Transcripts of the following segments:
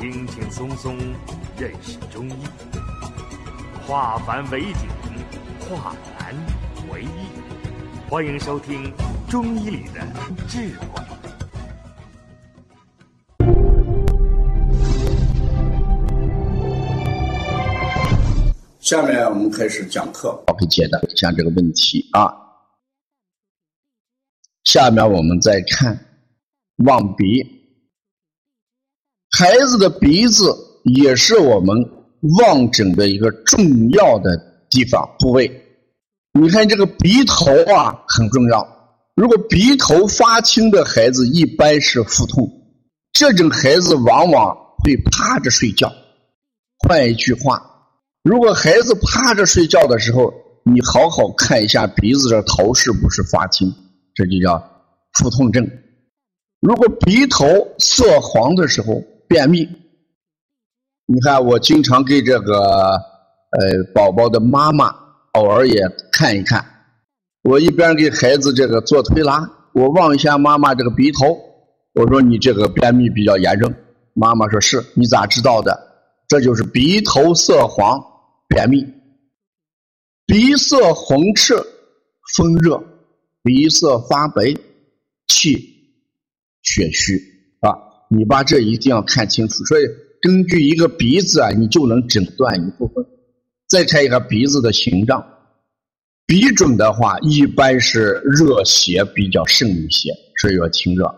轻轻松松认识中医，化繁为简，化难为易。欢迎收听《中医里的智慧》。下面我们开始讲课，我给解答一下这个问题啊。下面我们再看望鼻。孩子的鼻子也是我们望诊的一个重要的地方部位。你看这个鼻头啊很重要。如果鼻头发青的孩子一般是腹痛，这种孩子往往会趴着睡觉。换一句话，如果孩子趴着睡觉的时候，你好好看一下鼻子的头是不是发青，这就叫腹痛症。如果鼻头色黄的时候，便秘，你看我经常给这个呃宝宝的妈妈偶尔也看一看。我一边给孩子这个做推拿，我望一下妈妈这个鼻头，我说你这个便秘比较严重。妈妈说是，你咋知道的？这就是鼻头色黄，便秘。鼻色红赤，风热；鼻色发白，气血虚啊。你把这一定要看清楚，所以根据一个鼻子啊，你就能诊断一部分。再看一个鼻子的形状，鼻肿的话，一般是热邪比较盛一些，所以要清热。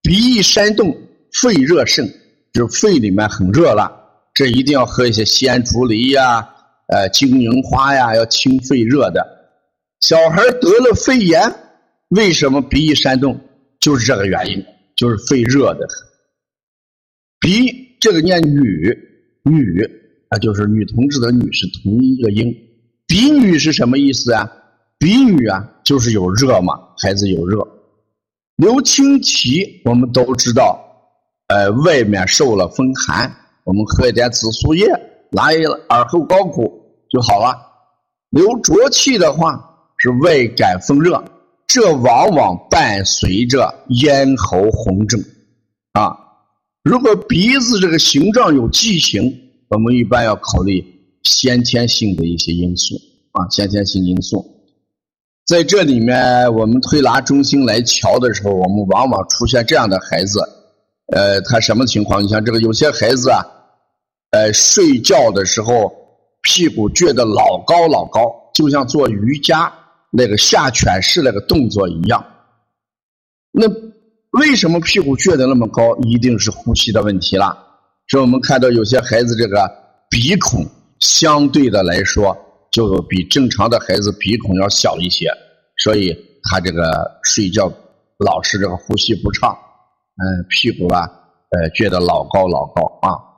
鼻一扇动，肺热盛，就肺里面很热了，这一定要喝一些鲜竹梨呀、呃金银花呀，要清肺热的。小孩得了肺炎，为什么鼻翼扇动？就是这个原因，就是肺热的。鼻这个念女女啊，就是女同志的女是同一个音。鼻女是什么意思啊？鼻女啊，就是有热嘛，孩子有热。流清涕，我们都知道，呃，外面受了风寒，我们喝一点紫苏叶，拿一耳后高骨就好了。流浊气的话，是外感风热，这往往伴随着咽喉红肿啊。如果鼻子这个形状有畸形，我们一般要考虑先天性的一些因素啊，先天性因素。在这里面，我们推拿中心来瞧的时候，我们往往出现这样的孩子，呃，他什么情况？你像这个有些孩子啊，呃，睡觉的时候屁股撅得老高老高，就像做瑜伽那个下犬式那个动作一样，那。为什么屁股撅得那么高？一定是呼吸的问题了。所以我们看到有些孩子这个鼻孔相对的来说，就比正常的孩子鼻孔要小一些，所以他这个睡觉老是这个呼吸不畅，嗯，屁股啊，呃，撅得老高老高啊。